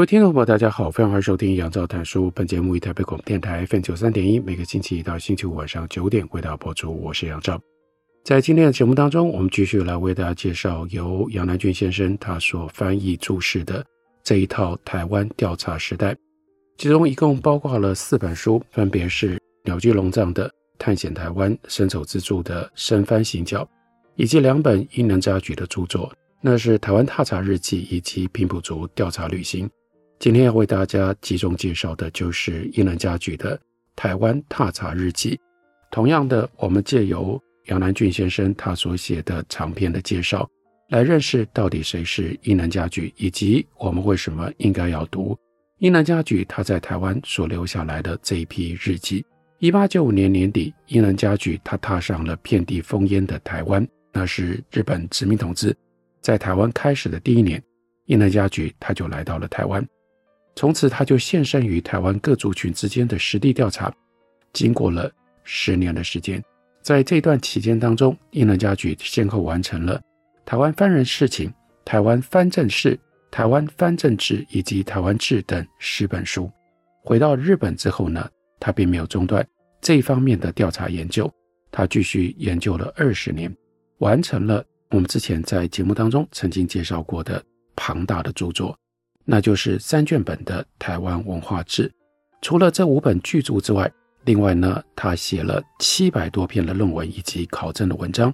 各位听众朋友，大家好，非常欢迎收听杨照谈书。本节目以台北广播电台 FM 九三点一，每个星期一到星期五晚上九点为大家播出。我是杨照。在今天的节目当中，我们继续来为大家介绍由杨南郡先生他所翻译注释的这一套台湾调查时代，其中一共包括了四本书，分别是鸟居龙藏的《探险台湾》、伸手自助的《深翻行脚》，以及两本伊能嘉矩的著作，那是《台湾踏查日记》以及《平埔族调查旅行》。今天要为大家集中介绍的就是伊能嘉矩的《台湾踏查日记》。同样的，我们借由杨南郡先生他所写的长篇的介绍，来认识到底谁是伊能嘉矩，以及我们为什么应该要读伊能嘉矩他在台湾所留下来的这一批日记。一八九五年年底，伊能嘉矩他踏上了遍地烽烟的台湾，那是日本殖民统治在台湾开始的第一年，伊能嘉矩他就来到了台湾。从此，他就献身于台湾各族群之间的实地调查。经过了十年的时间，在这段期间当中，伊能嘉矩先后完成了《台湾番人事情》《台湾番政事》《台湾番政志》以及《台湾志》等十本书。回到日本之后呢，他并没有中断这一方面的调查研究，他继续研究了二十年，完成了我们之前在节目当中曾经介绍过的庞大的著作。那就是三卷本的《台湾文化志》。除了这五本巨著之外，另外呢，他写了七百多篇的论文以及考证的文章，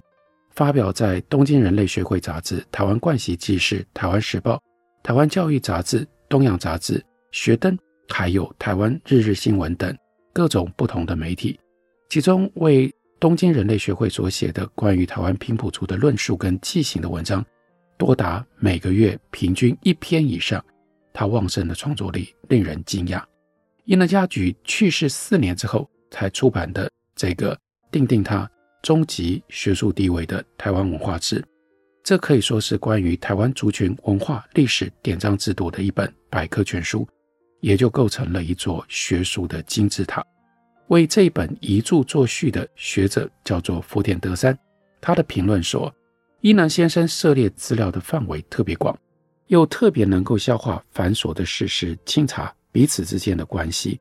发表在《东京人类学会杂志》、《台湾盥洗纪事》、《台湾时报》、《台湾教育杂志》、《东洋杂志》、《学灯》，还有《台湾日日新闻》等各种不同的媒体。其中，为东京人类学会所写的关于台湾平埔族的论述跟记行的文章，多达每个月平均一篇以上。他旺盛的创作力令人惊讶。伊能嘉矩去世四年之后才出版的这个奠定他终极学术地位的《台湾文化志》，这可以说是关于台湾族群文化历史典章制度的一本百科全书，也就构成了一座学术的金字塔。为这本遗著作序的学者叫做福田德三，他的评论说：伊能先生涉猎资料的范围特别广。又特别能够消化繁琐的事实，清查彼此之间的关系，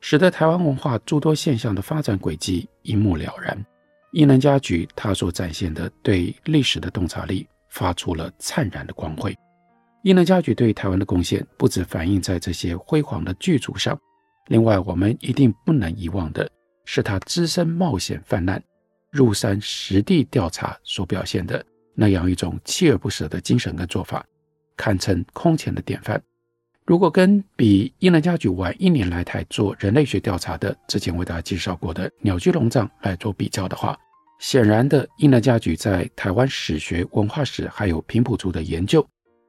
使得台湾文化诸多现象的发展轨迹一目了然。伊能嘉矩他所展现的对历史的洞察力，发出了灿然的光辉。伊能嘉矩对台湾的贡献，不止反映在这些辉煌的剧组上，另外我们一定不能遗忘的是他只身冒险泛滥，入山实地调查所表现的那样一种锲而不舍的精神跟做法。堪称空前的典范。如果跟比英伦家具晚一年来台做人类学调查的之前为大家介绍过的鸟居龙藏来做比较的话，显然的，英伦家具在台湾史学、文化史还有平埔族的研究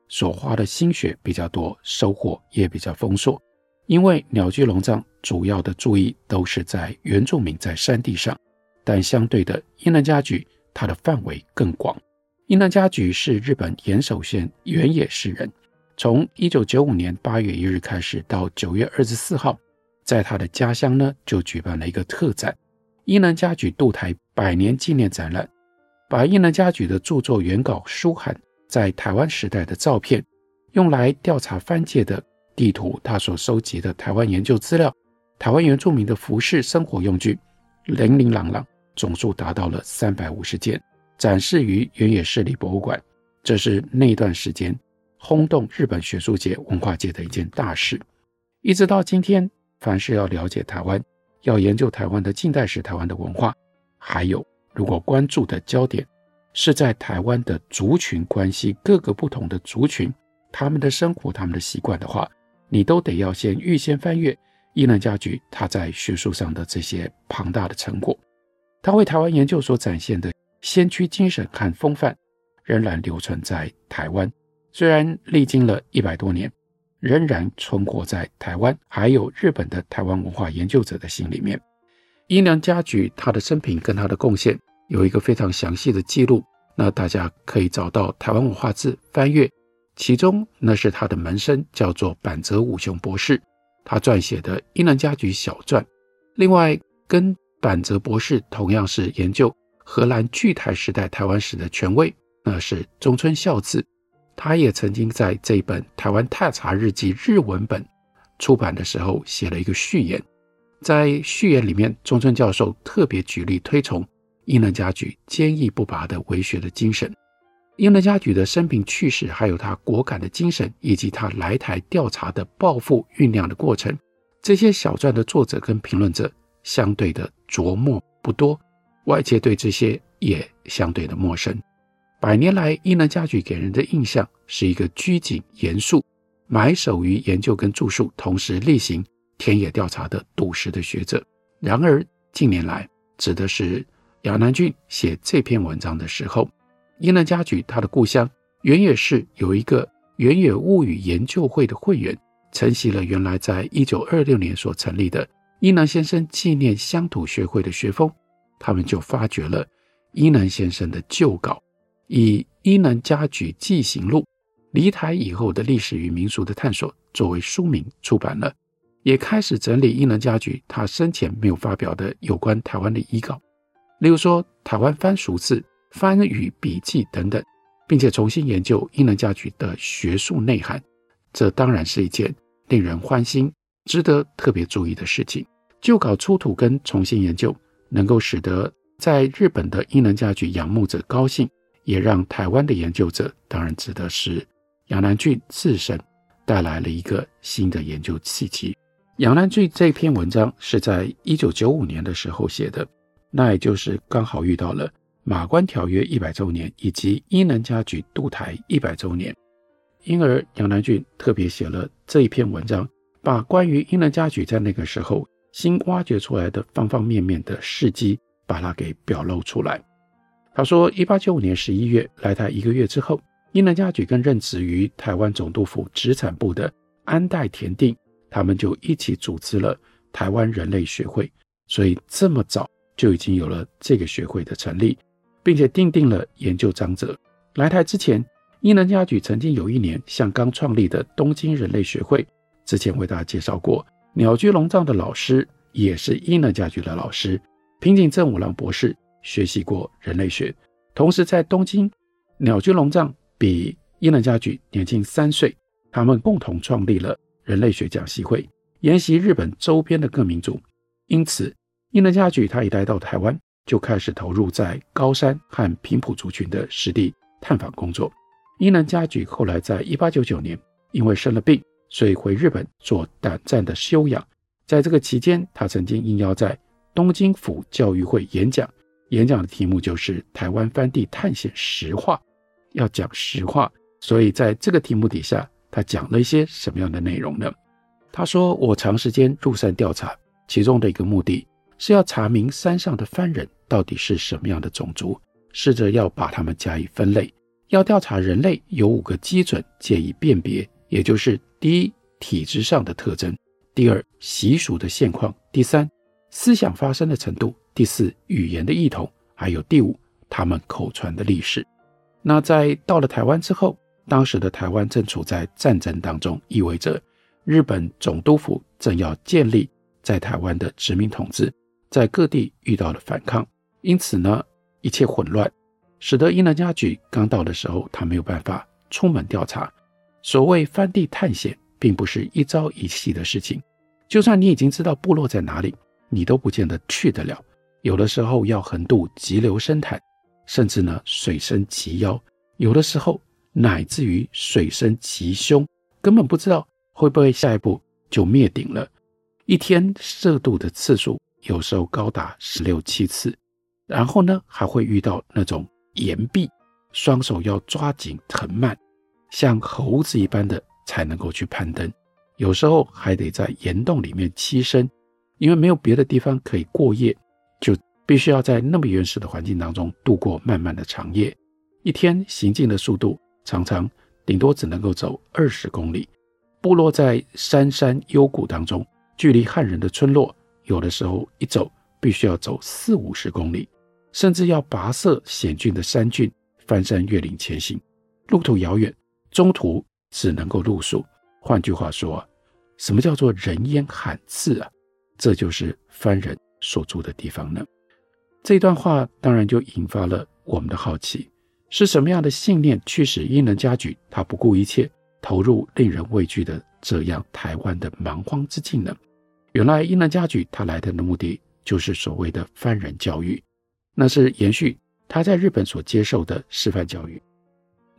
所花的心血比较多，收获也比较丰硕。因为鸟居龙藏主要的注意都是在原住民在山地上，但相对的，英伦家具它的范围更广。伊能家举是日本岩手县原野市人，从一九九五年八月一日开始到九月二十四号，在他的家乡呢就举办了一个特展——伊能家举渡台百年纪念展览，把伊能家举的著作原稿书函在台湾时代的照片，用来调查番界的地图，他所收集的台湾研究资料，台湾原住民的服饰生活用具，零零琅琅，总数达到了三百五十件。展示于原野市立博物馆，这是那段时间轰动日本学术界、文化界的一件大事。一直到今天，凡是要了解台湾、要研究台湾的近代史、台湾的文化，还有如果关注的焦点是在台湾的族群关系、各个不同的族群他们的生活、他们的习惯的话，你都得要先预先翻阅伊能嘉矩他在学术上的这些庞大的成果，他为台湾研究所展现的。先驱精神和风范，仍然留存在台湾。虽然历经了一百多年，仍然存活在台湾，还有日本的台湾文化研究者的心里面。伊能家矩他的生平跟他的贡献有一个非常详细的记录，那大家可以找到台湾文化志翻阅，其中那是他的门生，叫做坂泽武雄博士，他撰写的《伊能家矩小传》。另外，跟坂泽博士同样是研究荷兰巨台时代台湾史的权威，那是中村孝次。他也曾经在这本《台湾探查日记》日文本出版的时候写了一个序言，在序言里面，中村教授特别举例推崇伊能嘉矩坚毅不拔的为学的精神。伊能嘉矩的生平趣事，还有他果敢的精神，以及他来台调查的抱负酝酿的过程，这些小传的作者跟评论者相对的琢磨不多，外界对这些也相对的陌生。百年来，伊能嘉矩给人的印象是一个拘谨严肃、埋首于研究跟著述，同时例行田野调查的笃实的学者。然而，近年来，指的是杨南郡写这篇文章的时候，伊能嘉矩他的故乡原野市有一个原野物语研究会的会员，承袭了原来在一九二六年所成立的伊能先生纪念乡土学会的学风，他们就发掘了伊能先生的旧稿。以《伊能嘉矩纪行录》离台以后的历史与民俗的探索作为书名出版了，也开始整理伊能嘉矩他生前没有发表的有关台湾的遗稿，例如说台湾番俗字、番语笔记等等，并且重新研究伊能嘉矩的学术内涵。这当然是一件令人欢欣、值得特别注意的事情。旧稿出土跟重新研究，能够使得在日本的伊能嘉矩仰慕者高兴。也让台湾的研究者，当然指的是杨南郡自身，带来了一个新的研究契机。杨南郡这篇文章是在一九九五年的时候写的，那也就是刚好遇到了马关条约一百周年以及伊能家矩渡台一百周年，因而杨南郡特别写了这一篇文章，把关于伊能家矩在那个时候新挖掘出来的方方面面的事迹，把它给表露出来。他说，一八九五年十一月来台一个月之后，伊能嘉矩跟任职于台湾总督府殖产部的安代田定，他们就一起组织了台湾人类学会。所以这么早就已经有了这个学会的成立，并且订定了研究章则。来台之前，伊能嘉矩曾经有一年向刚创立的东京人类学会，之前为大家介绍过，鸟居龙藏的老师也是伊能嘉矩的老师，平井正五郎博士。学习过人类学，同时在东京，鸟居龙藏比伊能嘉矩年近三岁，他们共同创立了人类学讲习会，研习日本周边的各民族。因此，伊能嘉矩他一来到台湾，就开始投入在高山和平埔族群的实地探访工作。伊能嘉矩后来在一八九九年因为生了病，所以回日本做短暂的休养。在这个期间，他曾经应邀在东京府教育会演讲。演讲的题目就是台湾番地探险实话，要讲实话，所以在这个题目底下，他讲了一些什么样的内容呢？他说：“我长时间入山调查，其中的一个目的是要查明山上的番人到底是什么样的种族，试着要把他们加以分类。要调查人类有五个基准借以辨别，也就是第一，体质上的特征；第二，习俗的现况；第三，思想发生的程度。”第四，语言的异同，还有第五，他们口传的历史。那在到了台湾之后，当时的台湾正处在战争当中，意味着日本总督府正要建立在台湾的殖民统治，在各地遇到了反抗，因此呢，一切混乱，使得伊能嘉矩刚到的时候，他没有办法出门调查。所谓翻地探险，并不是一朝一夕的事情，就算你已经知道部落在哪里，你都不见得去得了。有的时候要横渡急流深潭，甚至呢水深及腰；有的时候乃至于水深及胸，根本不知道会不会下一步就灭顶了。一天涉渡的次数有时候高达十六七次，然后呢还会遇到那种岩壁，双手要抓紧藤蔓，像猴子一般的才能够去攀登。有时候还得在岩洞里面栖身，因为没有别的地方可以过夜。就必须要在那么原始的环境当中度过漫漫的长夜，一天行进的速度常常顶多只能够走二十公里。部落在山山幽谷当中，距离汉人的村落，有的时候一走必须要走四五十公里，甚至要跋涉险峻的山峻，翻山越岭前行，路途遥远，中途只能够露宿。换句话说，什么叫做人烟罕至啊？这就是番人所住的地方呢。这段话当然就引发了我们的好奇：是什么样的信念驱使英能嘉矩他不顾一切？投入令人畏惧的这样台湾的蛮荒之境呢？原来英能嘉矩他来的目的就是所谓的番人教育，那是延续他在日本所接受的师范教育。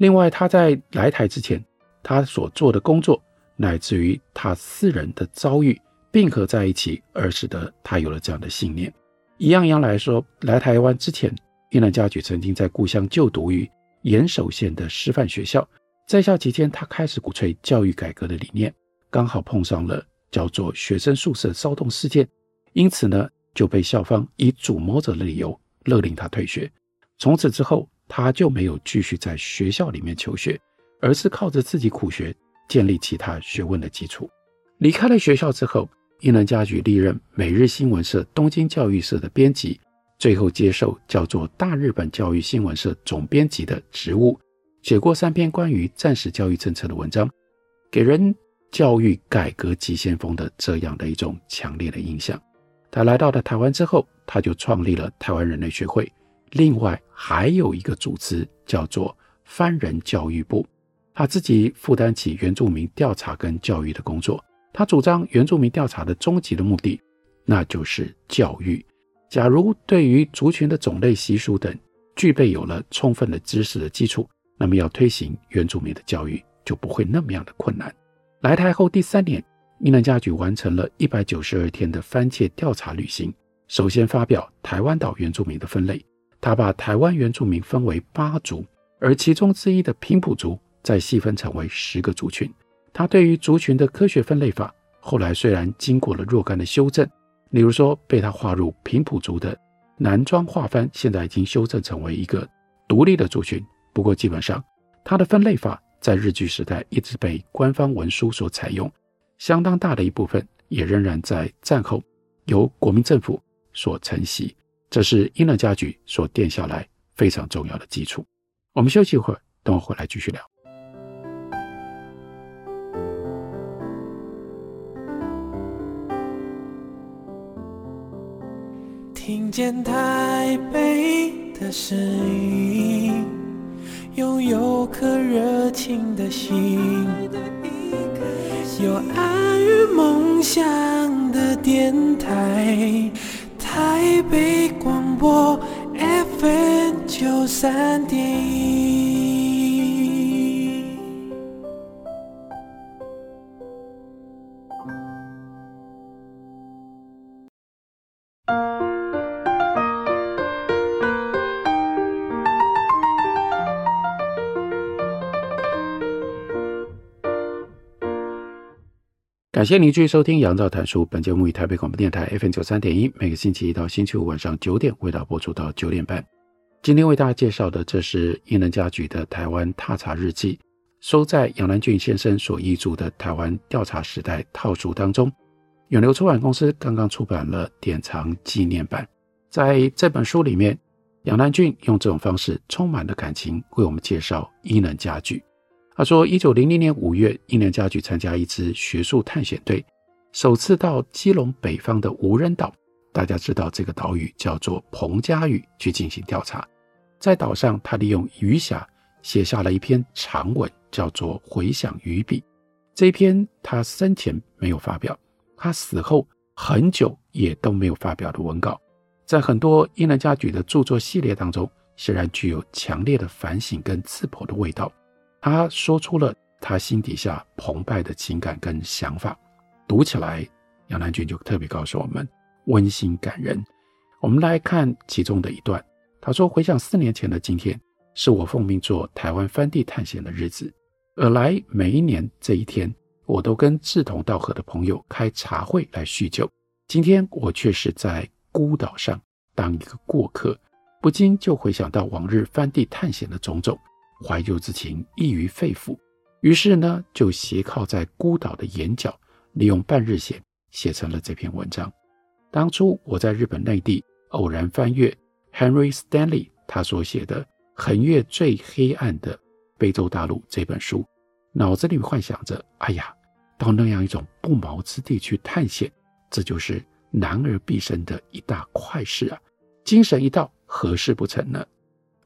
另外，他在来台之前，他所做的工作，乃至于他私人的遭遇并合在一起，而使得他有了这样的信念。一样一样来说，来台湾之前，伊能嘉矩曾经在故乡就读于岩手县的师范学校。在校期间，他开始鼓吹教育改革的理念，刚好碰上了叫做学生宿舍骚动事件，因此呢，就被校方以主谋者的理由勒令他退学。从此之后，他就没有继续在学校里面求学，而是靠着自己苦学建立其他学问的基础。离开了学校之后，伊能嘉矩历任每日新闻社、东京教育社的编辑，最后接受叫做大日本教育新闻社总编辑的职务。写过三篇关于战时教育政策的文章，给人教育改革急先锋的这样的一种强烈的印象。他来到了台湾之后，他就创立了台湾人类学会，另外还有一个组织叫做番人教育部。他自己负担起原住民调查跟教育的工作。他主张原住民调查的终极的目的，那就是教育。假如对于族群的种类、习俗等具备有了充分的知识的基础。那么要推行原住民的教育就不会那么样的困难。来台后第三年，英能嘉矩完成了一百九十二天的番界调查旅行，首先发表台湾岛原住民的分类。他把台湾原住民分为八族，而其中之一的平埔族再细分成为十个族群。他对于族群的科学分类法，后来虽然经过了若干的修正，例如说被他划入平埔族的南庄话番，现在已经修正成为一个独立的族群。不过，基本上，他的分类法在日据时代一直被官方文书所采用，相当大的一部分也仍然在战后由国民政府所承袭。这是英能嘉矩所奠下来非常重要的基础。我们休息一会儿，等我回来继续聊。听见台北的声音。拥有颗热情的心，有爱与梦想的电台，台北我 FM 九三点感谢您继续收听《杨照谈书》。本节目以台北广播电台 FM 九三点一，每个星期一到星期五晚上九点为大家播出到九点半。今天为大家介绍的，这是伊能嘉矩的台湾踏查日记，收在杨南郡先生所译著的《台湾调查时代》套书当中。永流出版公司刚刚出版了典藏纪念版。在这本书里面，杨南郡用这种方式充满了感情，为我们介绍伊能嘉矩。他说，一九零零年五月，英能嘉矩参加一支学术探险队，首次到基隆北方的无人岛。大家知道这个岛屿叫做彭佳屿，去进行调查。在岛上，他利用鱼匣写下了一篇长文，叫做《回响鱼笔》。这一篇他生前没有发表，他死后很久也都没有发表的文稿，在很多英能嘉矩的著作系列当中，显然具有强烈的反省跟刺破的味道。他说出了他心底下澎湃的情感跟想法，读起来，杨南俊就特别告诉我们温馨感人。我们来看其中的一段，他说：“回想四年前的今天，是我奉命做台湾番地探险的日子，而来每一年这一天，我都跟志同道合的朋友开茶会来叙旧。今天我却是在孤岛上当一个过客，不禁就回想到往日番地探险的种种，怀旧之情溢于肺腑。于是呢，就斜靠在孤岛的岩角，利用半日闲写成了这篇文章。当初我在日本内地偶然翻阅 Henry Stanley 他所写的《横越最黑暗的非洲大陆》这本书，脑子里幻想着：哎呀，到那样一种不毛之地去探险，这就是男儿毕生的一大快事啊！精神一到，何事不成呢？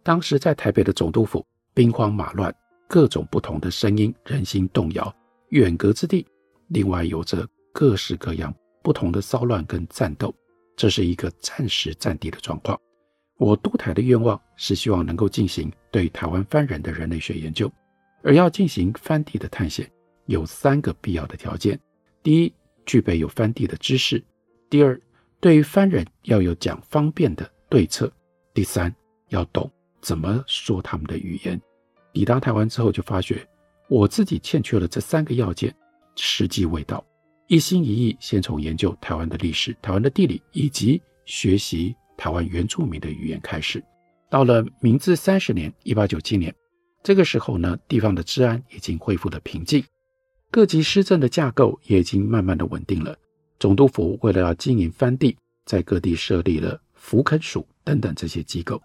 当时在台北的总督府，兵荒马乱，各种不同的声音，人心动摇，远隔之地，另外有着各式各样不同的骚乱跟战斗，这是一个战时战地的状况。我督台的愿望是希望能够进行对台湾番人的人类学研究，而要进行番地的探险，有三个必要的条件：第一，具备有番地的知识；第二，对于番人要有讲方便的对策；第三，要懂怎么说他们的语言。抵达台湾之后，就发觉我自己欠缺了这三个要件，时机未到，一心一意先从研究台湾的历史、台湾的地理以及学习。台湾原住民的语言开始，到了明治三十年（一八九七年），这个时候呢，地方的治安已经恢复了平静，各级施政的架构也已经慢慢的稳定了。总督府为了要经营番地，在各地设立了福垦署等等这些机构。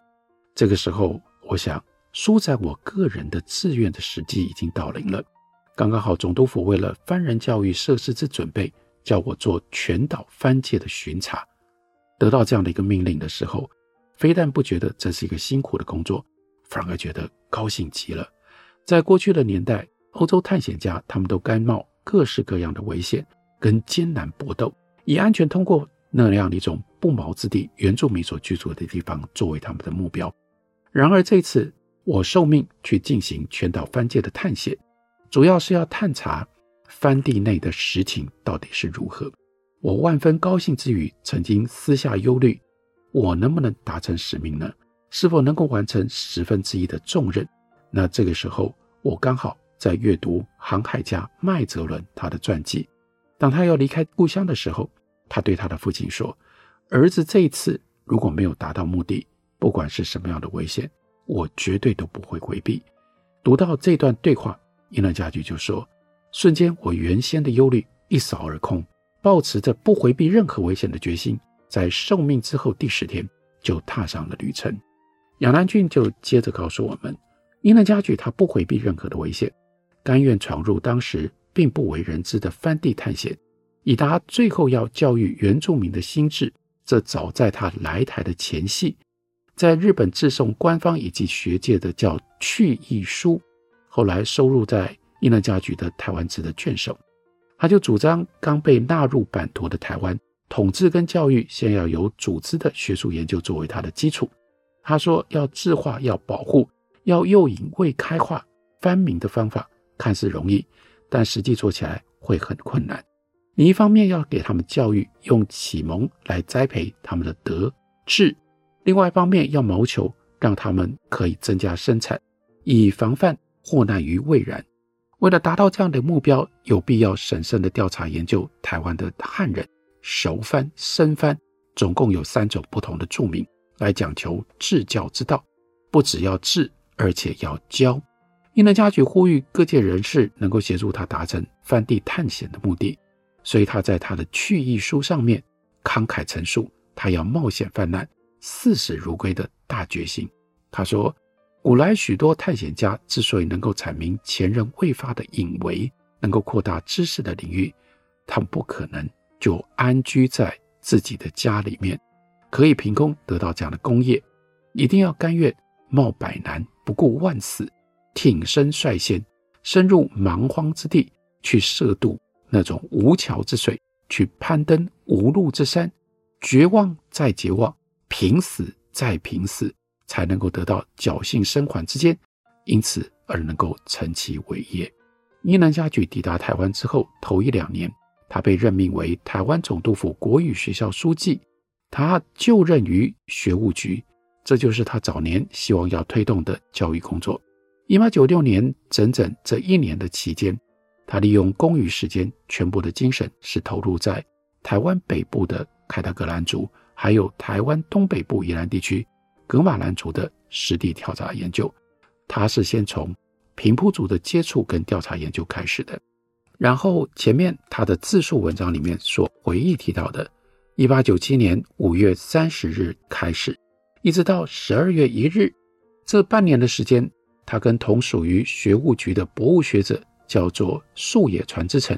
这个时候，我想，输在我个人的志愿的时机已经到临了。刚刚好，总督府为了番人教育设施之准备，叫我做全岛番界的巡查。得到这样的一个命令的时候，非但不觉得这是一个辛苦的工作，反而觉得高兴极了。在过去的年代，欧洲探险家他们都甘冒各式各样的危险跟艰难搏斗，以安全通过那样的一种不毛之地、原住民所居住的地方作为他们的目标。然而这次我受命去进行全岛番界的探险，主要是要探查番地内的实情到底是如何。我万分高兴之余，曾经私下忧虑，我能不能达成使命呢？是否能够完成十分之一的重任？那这个时候，我刚好在阅读航海家麦哲伦他的传记。当他要离开故乡的时候，他对他的父亲说：“儿子，这一次如果没有达到目的，不管是什么样的危险，我绝对都不会回避。”读到这段对话，伊能嘉矩就说：“瞬间，我原先的忧虑一扫而空。”抱持着不回避任何危险的决心，在受命之后第十天就踏上了旅程。杨南俊就接着告诉我们，伊能嘉矩他不回避任何的危险，甘愿闯入当时并不为人知的番地探险，以达最后要教育原住民的心志。这早在他来台的前夕，在日本致送官方以及学界的叫去意书，后来收录在伊能嘉矩的台湾志的卷首。他就主张，刚被纳入版图的台湾，统治跟教育先要有组织的学术研究作为他的基础。他说，要智化，要保护，要诱引未开化番民的方法，看似容易，但实际做起来会很困难。你一方面要给他们教育，用启蒙来栽培他们的德智；另外一方面要谋求让他们可以增加生产，以防范祸难于未然。为了达到这样的目标，有必要审慎地调查研究台湾的汉人熟番、生番，总共有三种不同的住民，来讲求治教之道。不只要治，而且要教。伊能嘉举呼吁各界人士能够协助他达成番地探险的目的，所以他在他的去意书上面慷慨陈述他要冒险犯难、视死如归的大决心。他说。古来许多探险家之所以能够阐明前人未发的隐微，能够扩大知识的领域，他们不可能就安居在自己的家里面，可以凭空得到这样的功业，一定要甘愿冒百难，不顾万死，挺身率先，深入蛮荒之地，去涉渡那种无桥之水，去攀登无路之山，绝望再绝望，拼死再拼死。才能够得到侥幸生还之间，因此而能够成其伟业。伊能嘉矩抵达台湾之后，头一两年，他被任命为台湾总督府国语学校书记，他就任于学务局，这就是他早年希望要推动的教育工作。一八九六年，整整这一年的期间，他利用空余时间，全部的精神是投入在台湾北部的凯达格兰族，还有台湾东北部宜兰地区。格马兰族的实地调查研究。他是先从平埔族的接触跟调查研究开始的，然后前面他的自述文章里面所回忆提到的，一八九七年五月三十日开始，一直到十二月一日，这半年的时间，他跟同属于学务局的博物学者叫做树野传之丞，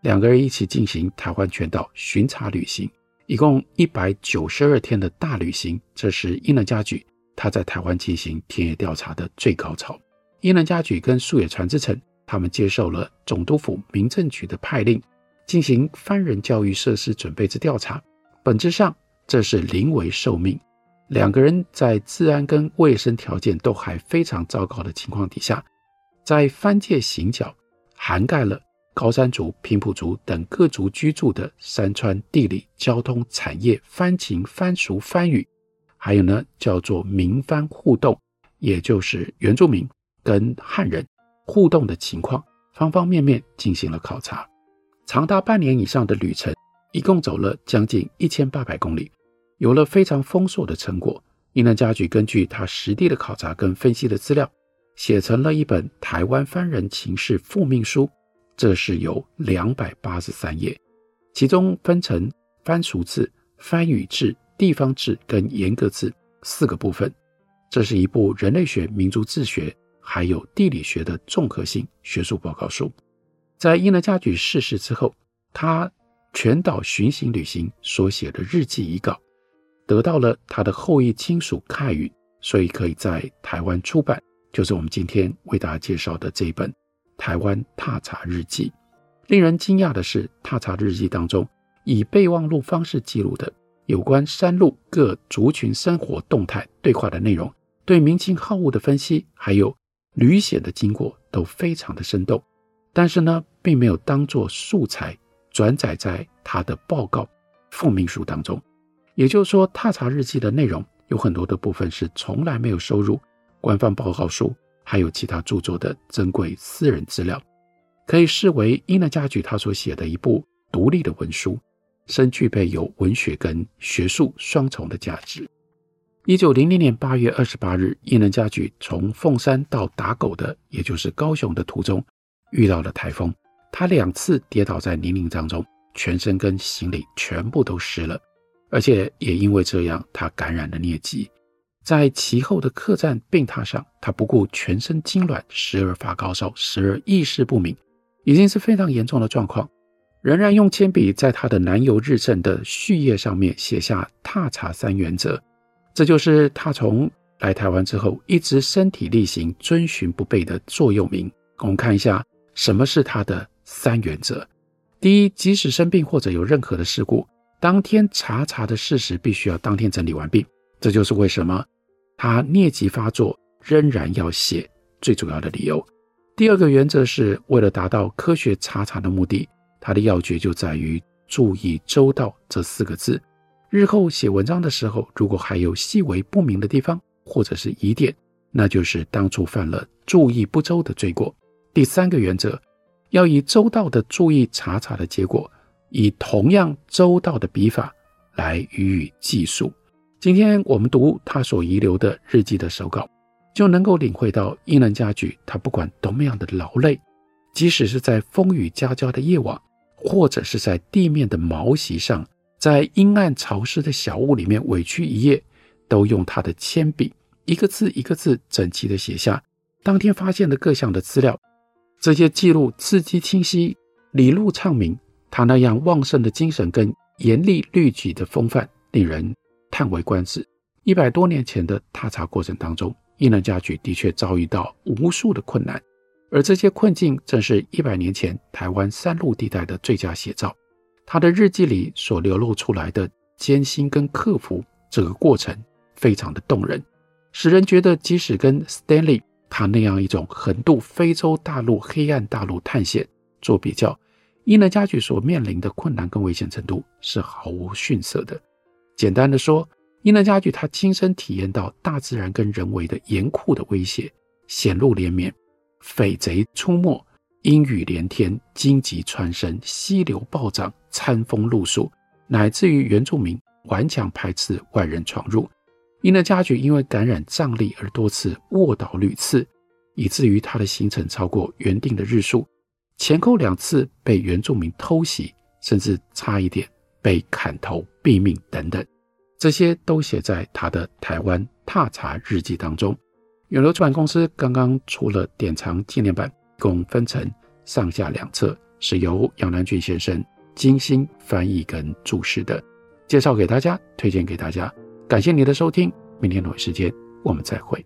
两个人一起进行台湾全岛巡查旅行，一共一百九十二天的大旅行。这是伊能嘉矩他在台湾进行田野调查的最高潮。伊能嘉矩跟素野传之丞，他们接受了总督府民政局的派令，进行番人教育设施准备之调查。本质上，这是临危受命。两个人在治安跟卫生条件都还非常糟糕的情况底下，在番界行脚，涵盖了高山族、平埔族等各族居住的山川、地理、交通、产业、番情、番俗、番语，还有呢叫做民番互动，也就是原住民跟汉人互动的情况，方方面面进行了考察，长达半年以上的旅程，一共走了将近一千八百公里。有了非常丰硕的成果，伊能嘉矩根据他实地的考察跟分析的资料，写成了一本《台湾番人情事复命书》，这是有两百八十三页，其中分成番俗志、番语志、地方志跟沿革志四个部分。这是一部人类学、民族志学还有地理学的综合性学术报告书。在伊能嘉矩逝世之后，他全岛巡行旅行所写的日记遗稿。得到了他的后裔亲属看允，所以可以在台湾出版，就是我们今天为大家介绍的这一本《台湾踏查日记》。令人惊讶的是，踏查日记当中以备忘录方式记录的有关山路各族群生活动态对话的内容，对民情好恶的分析，还有旅险的经过都非常的生动。但是呢，并没有当作素材转载在他的报告复命书当中。也就是说，踏查日记的内容有很多的部分是从来没有收入官方报告书，还有其他著作的珍贵私人资料，可以视为伊能嘉矩他所写的一部独立的文书，深具备有文学跟学术双重的价值。一九零零年八月二十八日，伊能嘉矩从凤山到打狗的，也就是高雄的途中，遇到了台风，他两次跌倒在泥泞当中，全身跟行李全部都湿了。而且也因为这样，他感染了疟疾。在其后的客栈病榻上，他不顾全身痉挛，时而发高烧，时而意识不明，已经是非常严重的状况。仍然用铅笔在他的南游日志的序页上面写下“踏查三原则”，这就是他从来台湾之后一直身体力行、遵循不悖的座右铭。我们看一下什么是他的三原则：第一，即使生病或者有任何的事故。当天查查的事实必须要当天整理完毕，这就是为什么他疟疾发作仍然要写最主要的理由。第二个原则是为了达到科学查查的目的，他的要诀就在于注意周到这四个字。日后写文章的时候，如果还有细微不明的地方或者是疑点，那就是当初犯了注意不周的罪过。第三个原则，要以周到的注意查查的结果。以同样周到的笔法来予以记述。今天我们读他所遗留的日记的手稿，就能够领会到伊能嘉矩他不管多么样的劳累，即使是在风雨交加的夜晚，或者是在地面的毛席上，在阴暗潮湿的小屋里面委屈一夜，都用他的铅笔一个字一个字整齐地写下当天发现的各项的资料。这些记录字迹清晰，理路畅明。他那样旺盛的精神跟严厉律己的风范，令人叹为观止。一百多年前的踏查过程当中，伊能嘉矩的确遭遇到无数的困难，而这些困境正是一百年前台湾山路地带的最佳写照。他的日记里所流露出来的艰辛跟克服，这个过程非常的动人，使人觉得即使跟 Stanley 他那样一种横渡非洲大陆黑暗大陆探险做比较。伊能嘉矩所面临的困难跟危险程度是毫无逊色的。简单的说，伊能家具他亲身体验到大自然跟人为的严酷的威胁，险路连绵，匪贼出没，阴雨连天，荆棘穿身，溪流暴涨，餐风露宿，乃至于原住民顽强排斥外人闯入。因的家具因为感染瘴疠而多次卧倒屡次，以至于他的行程超过原定的日数，前后两次被原住民偷袭，甚至差一点被砍头毙命等等，这些都写在他的台湾踏查日记当中。永流出版公司刚刚出了典藏纪念版，共分成上下两册，是由杨南郡先生精心翻译跟注释的，介绍给大家，推荐给大家。感谢您的收听，明天同一时间我们再会。